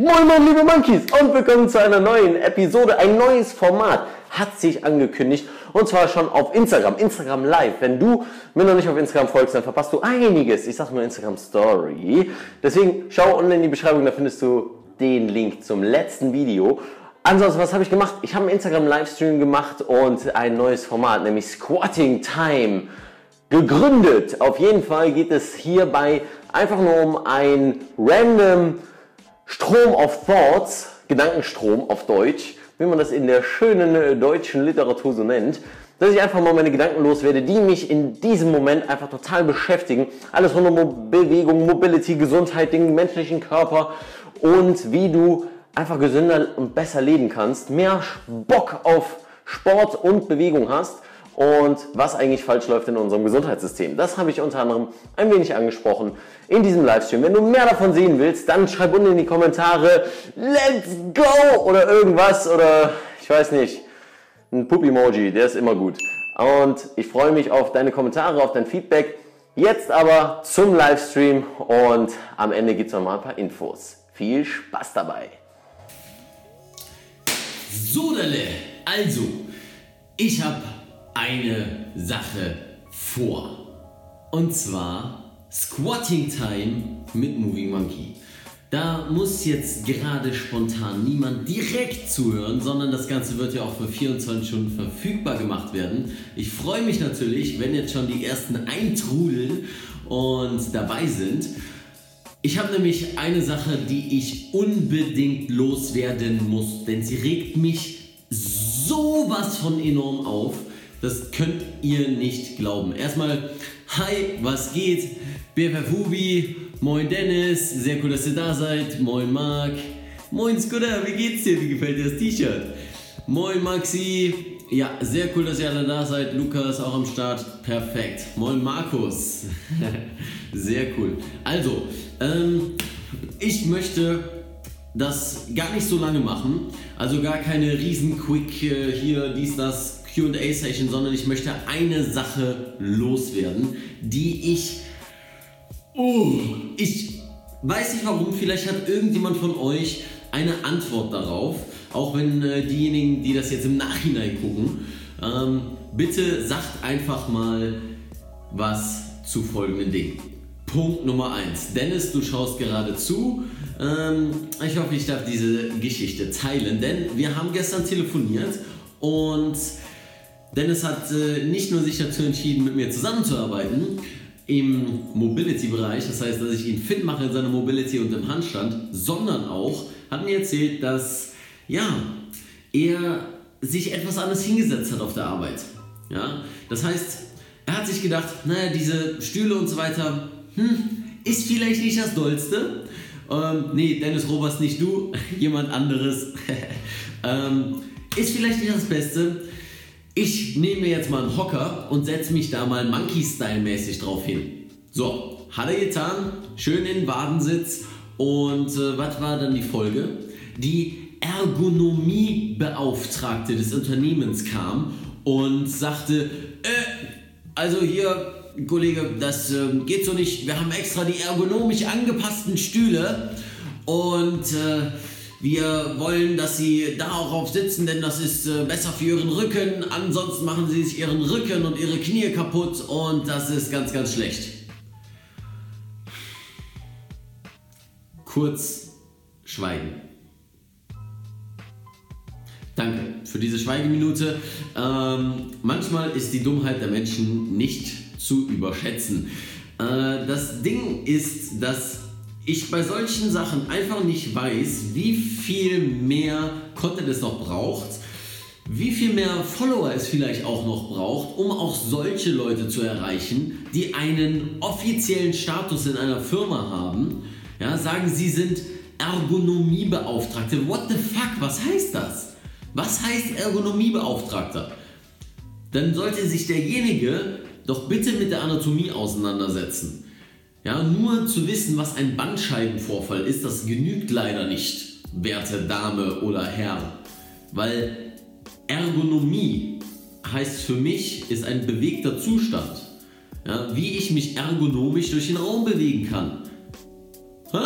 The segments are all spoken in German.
Moin Moin liebe Monkeys und willkommen zu einer neuen Episode. Ein neues Format hat sich angekündigt und zwar schon auf Instagram, Instagram Live. Wenn du mir noch nicht auf Instagram folgst, dann verpasst du einiges. Ich sag nur Instagram Story. Deswegen schau unten in die Beschreibung, da findest du den Link zum letzten Video. Ansonsten, was habe ich gemacht? Ich habe einen Instagram Livestream gemacht und ein neues Format, nämlich Squatting Time gegründet. Auf jeden Fall geht es hierbei einfach nur um ein random Strom of Thoughts, Gedankenstrom auf Deutsch, wie man das in der schönen äh, deutschen Literatur so nennt, dass ich einfach mal meine Gedanken loswerde, die mich in diesem Moment einfach total beschäftigen. Alles rund um Bewegung, Mobility, Gesundheit, den menschlichen Körper und wie du einfach gesünder und besser leben kannst, mehr Bock auf Sport und Bewegung hast und was eigentlich falsch läuft in unserem Gesundheitssystem. Das habe ich unter anderem ein wenig angesprochen in diesem Livestream. Wenn du mehr davon sehen willst, dann schreib unten in die Kommentare Let's go oder irgendwas oder ich weiß nicht, ein Pup-Emoji, der ist immer gut. Und ich freue mich auf deine Kommentare, auf dein Feedback. Jetzt aber zum Livestream und am Ende gibt es noch mal ein paar Infos. Viel Spaß dabei! So, also, ich habe eine Sache vor. Und zwar Squatting Time mit Moving Monkey. Da muss jetzt gerade spontan niemand direkt zuhören, sondern das Ganze wird ja auch für 24 Stunden verfügbar gemacht werden. Ich freue mich natürlich, wenn jetzt schon die ersten eintrudeln und dabei sind. Ich habe nämlich eine Sache, die ich unbedingt loswerden muss, denn sie regt mich sowas von enorm auf. Das könnt ihr nicht glauben. Erstmal, hi, was geht? BFF Hubi, moin Dennis, sehr cool, dass ihr da seid. Moin Marc, moin Scooter, wie geht's dir? Wie gefällt dir das T-Shirt? Moin Maxi, ja, sehr cool, dass ihr alle da seid. Lukas auch am Start, perfekt. Moin Markus, sehr cool. Also, ähm, ich möchte das gar nicht so lange machen. Also gar keine riesen Quick äh, hier, dies, das, QA-Session, sondern ich möchte eine Sache loswerden, die ich. Oh, ich weiß nicht warum, vielleicht hat irgendjemand von euch eine Antwort darauf, auch wenn äh, diejenigen, die das jetzt im Nachhinein gucken, ähm, bitte sagt einfach mal was zu folgenden Dingen. Punkt Nummer 1. Dennis, du schaust gerade zu. Ähm, ich hoffe, ich darf diese Geschichte teilen, denn wir haben gestern telefoniert und Dennis hat äh, nicht nur sich dazu entschieden, mit mir zusammenzuarbeiten im Mobility-Bereich, das heißt, dass ich ihn fit mache in seiner Mobility und im Handstand, sondern auch hat mir erzählt, dass ja, er sich etwas anderes hingesetzt hat auf der Arbeit. Ja? Das heißt, er hat sich gedacht, naja, diese Stühle und so weiter, hm, ist vielleicht nicht das Dollste. Ähm, nee, Dennis Roberts nicht du, jemand anderes. ähm, ist vielleicht nicht das Beste ich nehme mir jetzt mal einen Hocker und setze mich da mal Monkey-Style-mäßig drauf hin. So, hat er getan, schön in den Badensitz und äh, was war dann die Folge? Die Ergonomiebeauftragte des Unternehmens kam und sagte, äh, also hier, Kollege, das äh, geht so nicht, wir haben extra die ergonomisch angepassten Stühle und äh, wir wollen, dass Sie darauf sitzen, denn das ist äh, besser für Ihren Rücken. Ansonsten machen Sie sich Ihren Rücken und Ihre Knie kaputt und das ist ganz, ganz schlecht. Kurz schweigen. Danke für diese Schweigeminute. Ähm, manchmal ist die Dummheit der Menschen nicht zu überschätzen. Äh, das Ding ist, dass ich bei solchen Sachen einfach nicht weiß, wie viel mehr Content es noch braucht, wie viel mehr Follower es vielleicht auch noch braucht, um auch solche Leute zu erreichen, die einen offiziellen Status in einer Firma haben. Ja, sagen, sie sind Ergonomiebeauftragte. What the fuck? Was heißt das? Was heißt Ergonomiebeauftragter? Dann sollte sich derjenige doch bitte mit der Anatomie auseinandersetzen. Ja, nur zu wissen, was ein Bandscheibenvorfall ist, das genügt leider nicht, werte Dame oder Herr. Weil Ergonomie heißt für mich, ist ein bewegter Zustand. Ja, wie ich mich ergonomisch durch den Raum bewegen kann. Hä?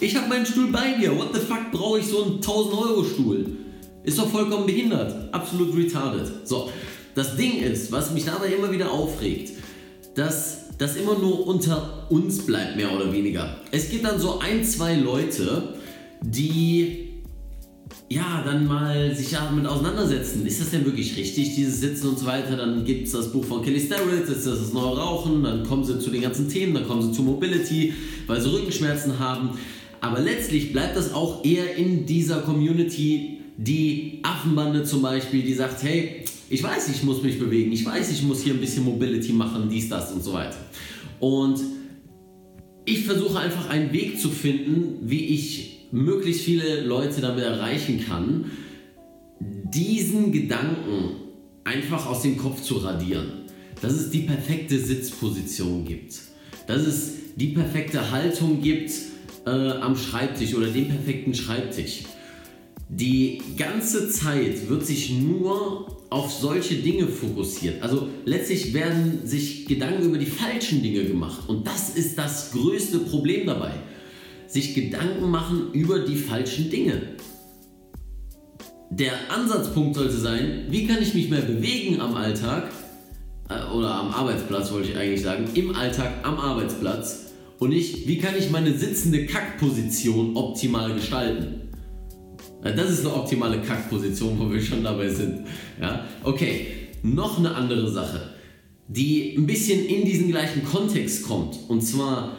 Ich habe meinen Stuhl bei mir. What the fuck brauche ich so einen 1000 Euro Stuhl? Ist doch vollkommen behindert. Absolut retarded. So, das Ding ist, was mich dabei immer wieder aufregt, dass das immer nur unter uns bleibt, mehr oder weniger. Es gibt dann so ein, zwei Leute, die ja, dann mal sich damit auseinandersetzen. Ist das denn wirklich richtig, dieses Sitzen und so weiter? Dann gibt es das Buch von Kelly Starrett, das ist das neue Rauchen, dann kommen sie zu den ganzen Themen, dann kommen sie zu Mobility, weil sie Rückenschmerzen haben. Aber letztlich bleibt das auch eher in dieser Community, die Affenbande zum Beispiel, die sagt, hey, ich weiß, ich muss mich bewegen, ich weiß, ich muss hier ein bisschen Mobility machen, dies, das und so weiter. Und ich versuche einfach einen Weg zu finden, wie ich möglichst viele Leute damit erreichen kann, diesen Gedanken einfach aus dem Kopf zu radieren. Dass es die perfekte Sitzposition gibt. Dass es die perfekte Haltung gibt äh, am Schreibtisch oder den perfekten Schreibtisch. Die ganze Zeit wird sich nur auf solche Dinge fokussiert. Also letztlich werden sich Gedanken über die falschen Dinge gemacht. Und das ist das größte Problem dabei. Sich Gedanken machen über die falschen Dinge. Der Ansatzpunkt sollte sein, wie kann ich mich mehr bewegen am Alltag äh, oder am Arbeitsplatz, wollte ich eigentlich sagen, im Alltag am Arbeitsplatz und nicht, wie kann ich meine sitzende Kackposition optimal gestalten. Das ist eine optimale Kackposition, wo wir schon dabei sind. Ja? Okay, noch eine andere Sache, die ein bisschen in diesen gleichen Kontext kommt. Und zwar,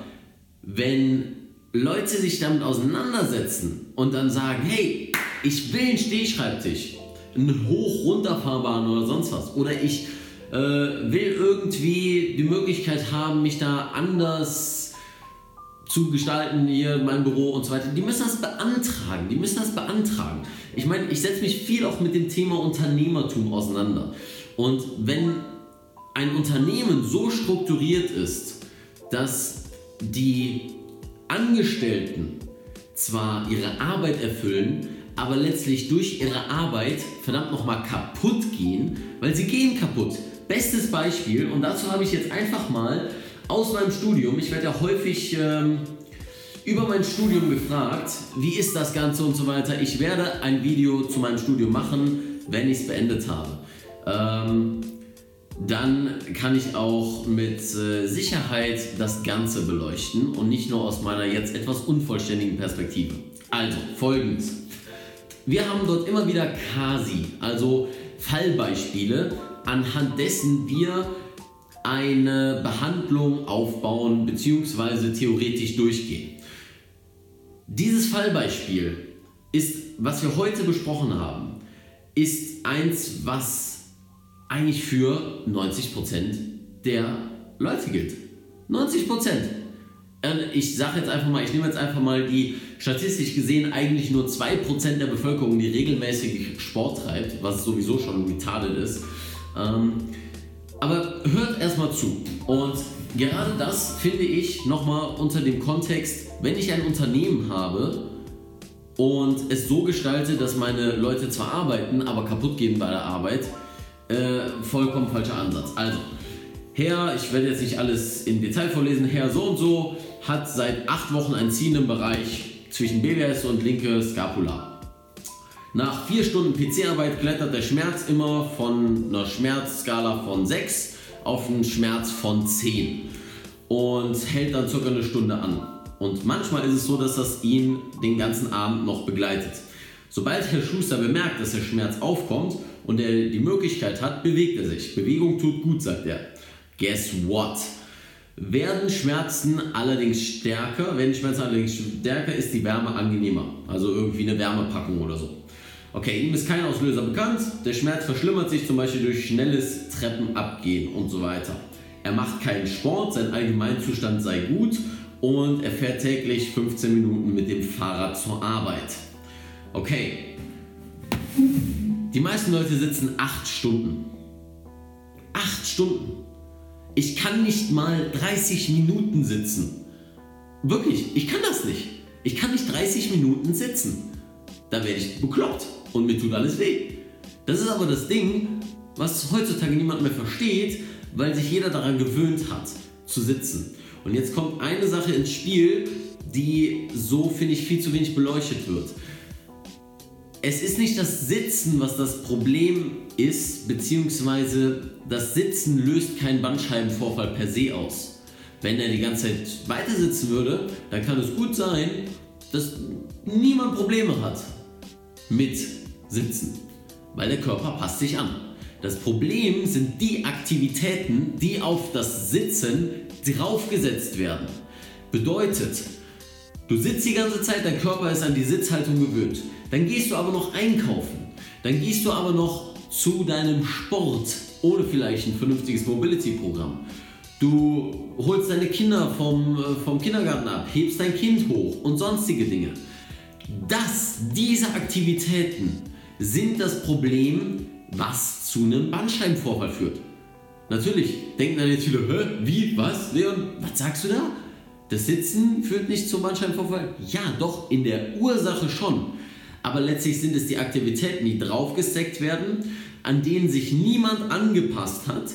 wenn Leute sich damit auseinandersetzen und dann sagen, hey, ich will einen Stehschreibtisch, einen hoch-runterfahrbaren oder sonst was. Oder ich äh, will irgendwie die Möglichkeit haben, mich da anders zu gestalten, hier mein Büro und so weiter. Die müssen das beantragen. Die müssen das beantragen. Ich meine, ich setze mich viel auch mit dem Thema Unternehmertum auseinander. Und wenn ein Unternehmen so strukturiert ist, dass die Angestellten zwar ihre Arbeit erfüllen, aber letztlich durch ihre Arbeit verdammt nochmal kaputt gehen, weil sie gehen kaputt. Bestes Beispiel, und dazu habe ich jetzt einfach mal aus meinem Studium. Ich werde ja häufig ähm, über mein Studium gefragt, wie ist das Ganze und so weiter. Ich werde ein Video zu meinem Studium machen, wenn ich es beendet habe. Ähm, dann kann ich auch mit äh, Sicherheit das Ganze beleuchten und nicht nur aus meiner jetzt etwas unvollständigen Perspektive. Also, folgendes. Wir haben dort immer wieder Kasi, also Fallbeispiele, anhand dessen wir eine Behandlung aufbauen bzw. theoretisch durchgehen. Dieses Fallbeispiel ist, was wir heute besprochen haben, ist eins, was eigentlich für 90% der Leute gilt. 90%. Ich sage jetzt einfach mal, ich nehme jetzt einfach mal die statistisch gesehen eigentlich nur 2% der Bevölkerung, die regelmäßig Sport treibt, was sowieso schon retarded ist. Ähm, aber hört erstmal zu. Und gerade das finde ich nochmal unter dem Kontext, wenn ich ein Unternehmen habe und es so gestalte, dass meine Leute zwar arbeiten, aber kaputt gehen bei der Arbeit, äh, vollkommen falscher Ansatz. Also, Herr, ich werde jetzt nicht alles im Detail vorlesen, Herr so und so hat seit acht Wochen einen ziehenden Bereich zwischen BWS und linke Scapula. Nach vier Stunden PC-Arbeit klettert der Schmerz immer von einer Schmerzskala von 6 auf einen Schmerz von 10 und hält dann circa eine Stunde an. Und manchmal ist es so, dass das ihn den ganzen Abend noch begleitet. Sobald Herr Schuster bemerkt, dass der Schmerz aufkommt und er die Möglichkeit hat, bewegt er sich. Bewegung tut gut, sagt er. Guess what? Werden Schmerzen allerdings stärker, wenn Schmerzen allerdings stärker ist die Wärme angenehmer. Also irgendwie eine Wärmepackung oder so. Okay, ihm ist kein Auslöser bekannt. Der Schmerz verschlimmert sich zum Beispiel durch schnelles Treppenabgehen und so weiter. Er macht keinen Sport, sein Allgemeinzustand sei gut und er fährt täglich 15 Minuten mit dem Fahrrad zur Arbeit. Okay. Die meisten Leute sitzen 8 Stunden. 8 Stunden. Ich kann nicht mal 30 Minuten sitzen. Wirklich, ich kann das nicht. Ich kann nicht 30 Minuten sitzen. Da werde ich bekloppt und mir tut alles weh. Das ist aber das Ding, was heutzutage niemand mehr versteht, weil sich jeder daran gewöhnt hat, zu sitzen. Und jetzt kommt eine Sache ins Spiel, die so, finde ich, viel zu wenig beleuchtet wird. Es ist nicht das Sitzen, was das Problem ist, beziehungsweise das Sitzen löst keinen Bandscheibenvorfall per se aus. Wenn er die ganze Zeit weiter sitzen würde, dann kann es gut sein, dass niemand Probleme hat mit Sitzen, weil der Körper passt sich an. Das Problem sind die Aktivitäten, die auf das Sitzen draufgesetzt werden. Bedeutet, du sitzt die ganze Zeit, dein Körper ist an die Sitzhaltung gewöhnt. Dann gehst du aber noch einkaufen. Dann gehst du aber noch zu deinem Sport ohne vielleicht ein vernünftiges Mobility-Programm. Du holst deine Kinder vom, äh, vom Kindergarten ab, hebst dein Kind hoch und sonstige Dinge. Das, diese Aktivitäten sind das Problem, was zu einem Bandscheibenvorfall führt. Natürlich denken dann jetzt viele, Hä, wie, was, Leon, was sagst du da? Das Sitzen führt nicht zum Bandscheibenvorfall? Ja, doch, in der Ursache schon. Aber letztlich sind es die Aktivitäten, die draufgesteckt werden, an denen sich niemand angepasst hat.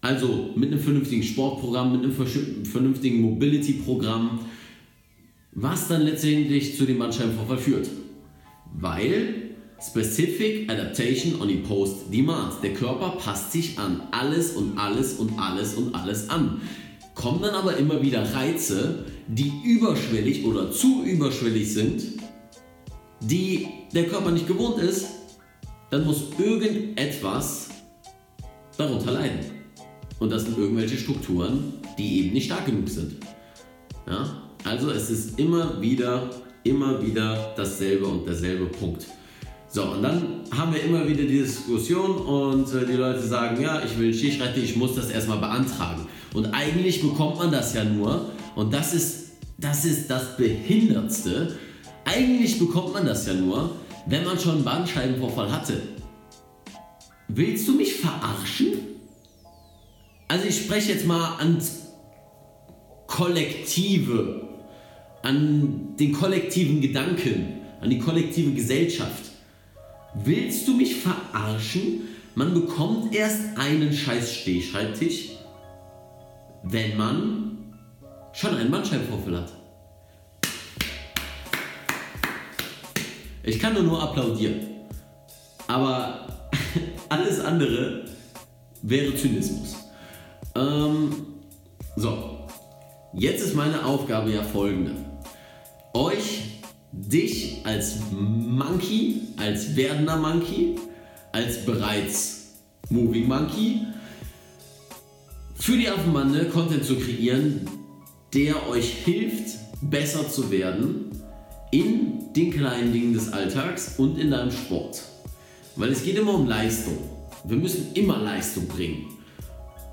Also mit einem vernünftigen Sportprogramm, mit einem vernünftigen Mobility-Programm, was dann letztendlich zu dem Bandscheibenvorfall führt. Weil Specific Adaptation on Imposed Demand. Der Körper passt sich an alles und alles und alles und alles an. Kommen dann aber immer wieder Reize, die überschwellig oder zu überschwellig sind, die der Körper nicht gewohnt ist, dann muss irgendetwas darunter leiden. Und das sind irgendwelche Strukturen, die eben nicht stark genug sind. Ja? Also es ist immer wieder, immer wieder dasselbe und derselbe Punkt. So, und dann haben wir immer wieder die Diskussion und äh, die Leute sagen, ja, ich will Skischreiter, ich muss das erstmal beantragen. Und eigentlich bekommt man das ja nur, und das ist das, ist das Behindertste, eigentlich bekommt man das ja nur, wenn man schon einen Bandscheibenvorfall hatte. Willst du mich verarschen? Also ich spreche jetzt mal ans Kollektive, an den kollektiven Gedanken, an die kollektive Gesellschaft. Willst du mich verarschen? Man bekommt erst einen scheiß Stehschreibtisch, wenn man schon einen Bandscheibenvorfall hat. Ich kann nur, nur applaudieren. Aber alles andere wäre Zynismus. Ähm, so, jetzt ist meine Aufgabe ja folgende. Euch, dich als Monkey, als werdender Monkey, als bereits Moving Monkey, für die Affenbande Content zu kreieren, der euch hilft, besser zu werden in den kleinen Dingen des Alltags und in deinem Sport. Weil es geht immer um Leistung. Wir müssen immer Leistung bringen.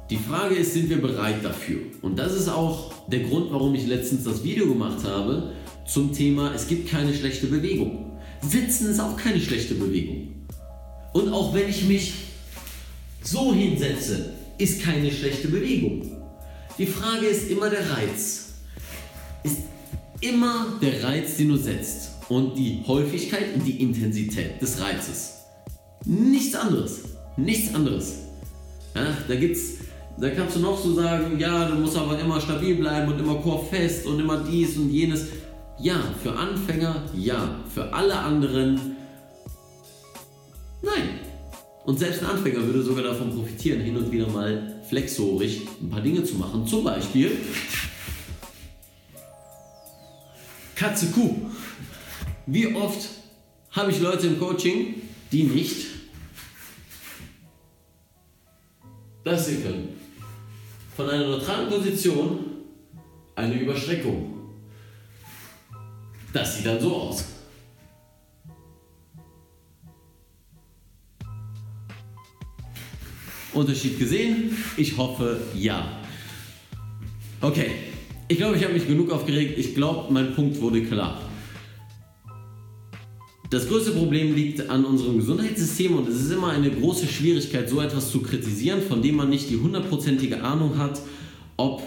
Die Frage ist, sind wir bereit dafür? Und das ist auch der Grund, warum ich letztens das Video gemacht habe zum Thema, es gibt keine schlechte Bewegung. Sitzen ist auch keine schlechte Bewegung. Und auch wenn ich mich so hinsetze, ist keine schlechte Bewegung. Die Frage ist immer der Reiz. Ist immer der Reiz, den du setzt und die Häufigkeit und die Intensität des Reizes. Nichts anderes. Nichts anderes. Ja, da gibt's, da kannst du noch so sagen, ja, du musst aber immer stabil bleiben und immer chorfest und immer dies und jenes. Ja, für Anfänger ja, für alle anderen nein. Und selbst ein Anfänger würde sogar davon profitieren, hin und wieder mal flexorisch ein paar Dinge zu machen. Zum Beispiel Katze Kuh. Wie oft habe ich Leute im Coaching, die nicht das sehen können. Von einer neutralen Position eine Überschreckung. Das sieht dann so aus. Unterschied gesehen? Ich hoffe ja. Okay, ich glaube, ich habe mich genug aufgeregt. Ich glaube, mein Punkt wurde klar. Das größte Problem liegt an unserem Gesundheitssystem und es ist immer eine große Schwierigkeit, so etwas zu kritisieren, von dem man nicht die hundertprozentige Ahnung hat, ob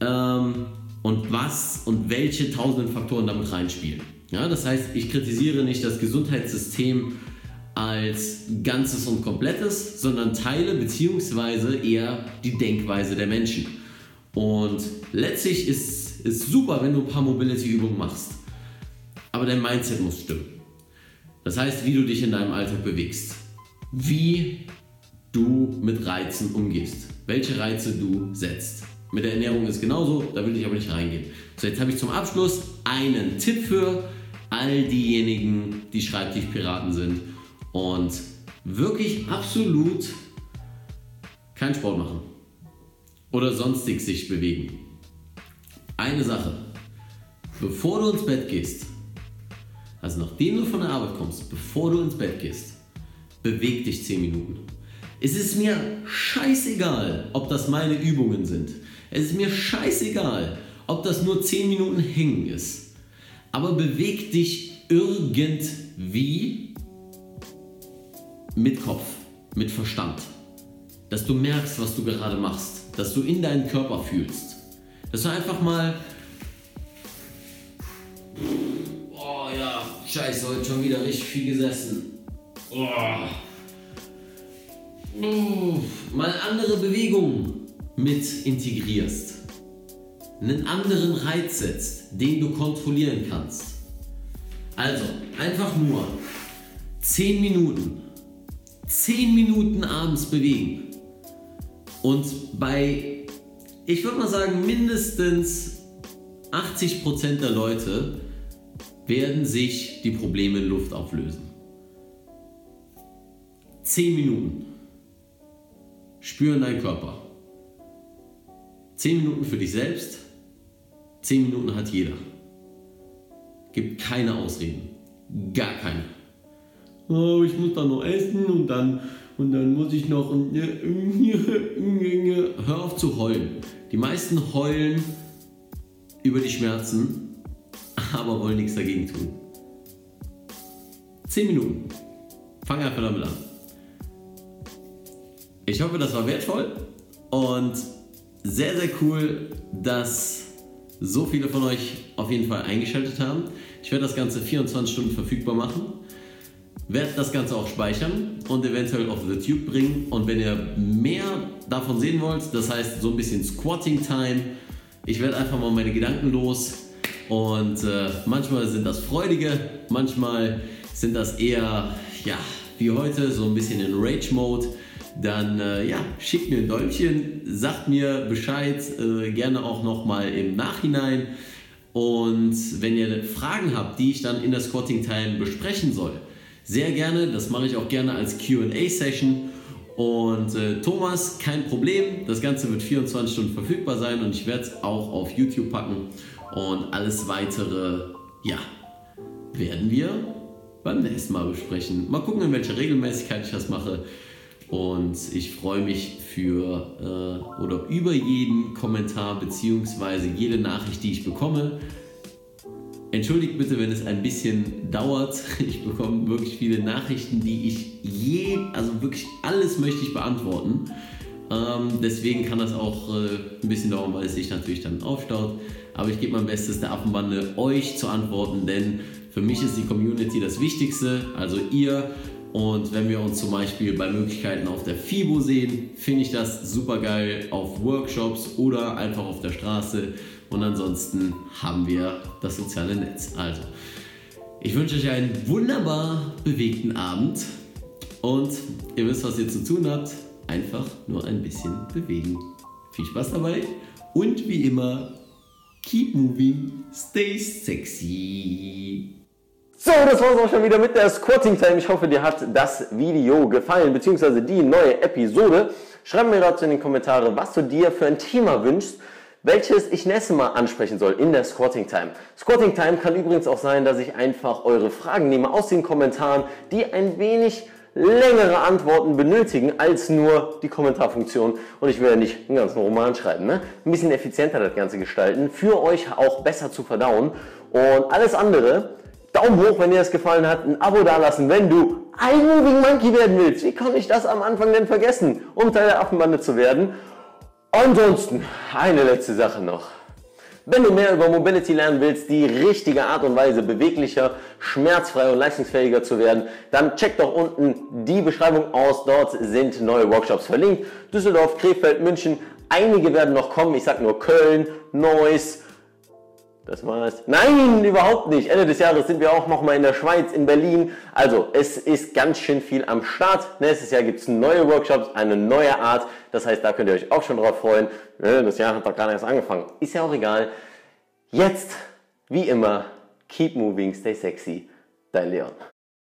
ähm, und was und welche tausenden Faktoren damit reinspielen. Ja, das heißt, ich kritisiere nicht das Gesundheitssystem als Ganzes und Komplettes, sondern Teile bzw. eher die Denkweise der Menschen. Und letztlich ist es super, wenn du ein paar Mobility-Übungen machst. Aber dein Mindset muss stimmen. Das heißt, wie du dich in deinem Alltag bewegst. Wie du mit Reizen umgehst. Welche Reize du setzt. Mit der Ernährung ist genauso, da will ich aber nicht reingehen. So, jetzt habe ich zum Abschluss einen Tipp für all diejenigen, die Schreibtischpiraten sind und wirklich absolut keinen Sport machen oder sonstig sich bewegen. Eine Sache, bevor du ins Bett gehst, also nachdem du von der Arbeit kommst, bevor du ins Bett gehst, beweg dich 10 Minuten. Es ist mir scheißegal, ob das meine Übungen sind. Es ist mir scheißegal, ob das nur 10 Minuten hängen ist. Aber beweg dich irgendwie mit Kopf, mit Verstand. Dass du merkst, was du gerade machst. Dass du in deinen Körper fühlst. Dass du einfach mal. Oh ja, scheiße, heute schon wieder richtig viel gesessen. Oh. Mal andere Bewegungen mit integrierst. Einen anderen Reiz setzt, den du kontrollieren kannst. Also, einfach nur 10 Minuten 10 Minuten abends bewegen. Und bei, ich würde mal sagen, mindestens 80% der Leute werden sich die Probleme in Luft auflösen. 10 Minuten. Spüren deinen Körper. 10 Minuten für dich selbst. 10 Minuten hat jeder. Gibt keine Ausreden. Gar keine oh, ich muss da noch essen und dann, und dann muss ich noch. Hör auf zu heulen. Die meisten heulen über die Schmerzen, aber wollen nichts dagegen tun. 10 Minuten. Fang einfach damit an. Ich hoffe, das war wertvoll und sehr, sehr cool, dass so viele von euch auf jeden Fall eingeschaltet haben. Ich werde das Ganze 24 Stunden verfügbar machen werde das Ganze auch speichern und eventuell auf YouTube bringen. Und wenn ihr mehr davon sehen wollt, das heißt so ein bisschen Squatting Time, ich werde einfach mal meine Gedanken los. Und äh, manchmal sind das freudige, manchmal sind das eher, ja, wie heute, so ein bisschen in Rage-Mode. Dann äh, ja, schickt mir ein Däumchen, sagt mir Bescheid, äh, gerne auch nochmal im Nachhinein. Und wenn ihr Fragen habt, die ich dann in der Squatting Time besprechen soll, sehr gerne. Das mache ich auch gerne als QA-Session. Und äh, Thomas, kein Problem. Das Ganze wird 24 Stunden verfügbar sein und ich werde es auch auf YouTube packen. Und alles weitere, ja, werden wir beim nächsten Mal besprechen. Mal gucken, in welcher Regelmäßigkeit ich das mache. Und ich freue mich für äh, oder über jeden Kommentar bzw. jede Nachricht, die ich bekomme. Entschuldigt bitte, wenn es ein bisschen dauert. Ich bekomme wirklich viele Nachrichten, die ich je, also wirklich alles möchte ich beantworten. Ähm, deswegen kann das auch äh, ein bisschen dauern, weil es sich natürlich dann aufstaut. Aber ich gebe mein Bestes, der Affenbande euch zu antworten, denn für mich ist die Community das Wichtigste, also ihr. Und wenn wir uns zum Beispiel bei Möglichkeiten auf der FIBO sehen, finde ich das super geil auf Workshops oder einfach auf der Straße. Und ansonsten haben wir das soziale Netz. Also, ich wünsche euch einen wunderbar bewegten Abend und ihr wisst, was ihr zu tun habt. Einfach nur ein bisschen bewegen. Viel Spaß dabei und wie immer, keep moving, stay sexy. So, das war's auch schon wieder mit der Squatting Time. Ich hoffe, dir hat das Video gefallen, beziehungsweise die neue Episode. Schreib mir dazu in die Kommentare, was du dir für ein Thema wünschst welches ich nächstes Mal ansprechen soll in der Squatting Time. Squatting Time kann übrigens auch sein, dass ich einfach eure Fragen nehme aus den Kommentaren, die ein wenig längere Antworten benötigen als nur die Kommentarfunktion. Und ich will ja nicht einen ganzen Roman schreiben. Ne? Ein bisschen effizienter das Ganze gestalten, für euch auch besser zu verdauen. Und alles andere, Daumen hoch, wenn dir das gefallen hat, ein Abo dalassen, wenn du ein Moving Monkey werden willst. Wie konnte ich das am Anfang denn vergessen, um Teil der Affenbande zu werden? Ansonsten, eine letzte Sache noch. Wenn du mehr über Mobility lernen willst, die richtige Art und Weise, beweglicher, schmerzfreier und leistungsfähiger zu werden, dann check doch unten die Beschreibung aus. Dort sind neue Workshops verlinkt. Düsseldorf, Krefeld, München. Einige werden noch kommen. Ich sag nur Köln, Neuss, das war's. Nein, überhaupt nicht. Ende des Jahres sind wir auch nochmal in der Schweiz, in Berlin. Also es ist ganz schön viel am Start. Nächstes Jahr gibt es neue Workshops, eine neue Art. Das heißt, da könnt ihr euch auch schon drauf freuen. Das Jahr hat doch gar nicht erst angefangen. Ist ja auch egal. Jetzt, wie immer, keep moving, stay sexy. Dein Leon.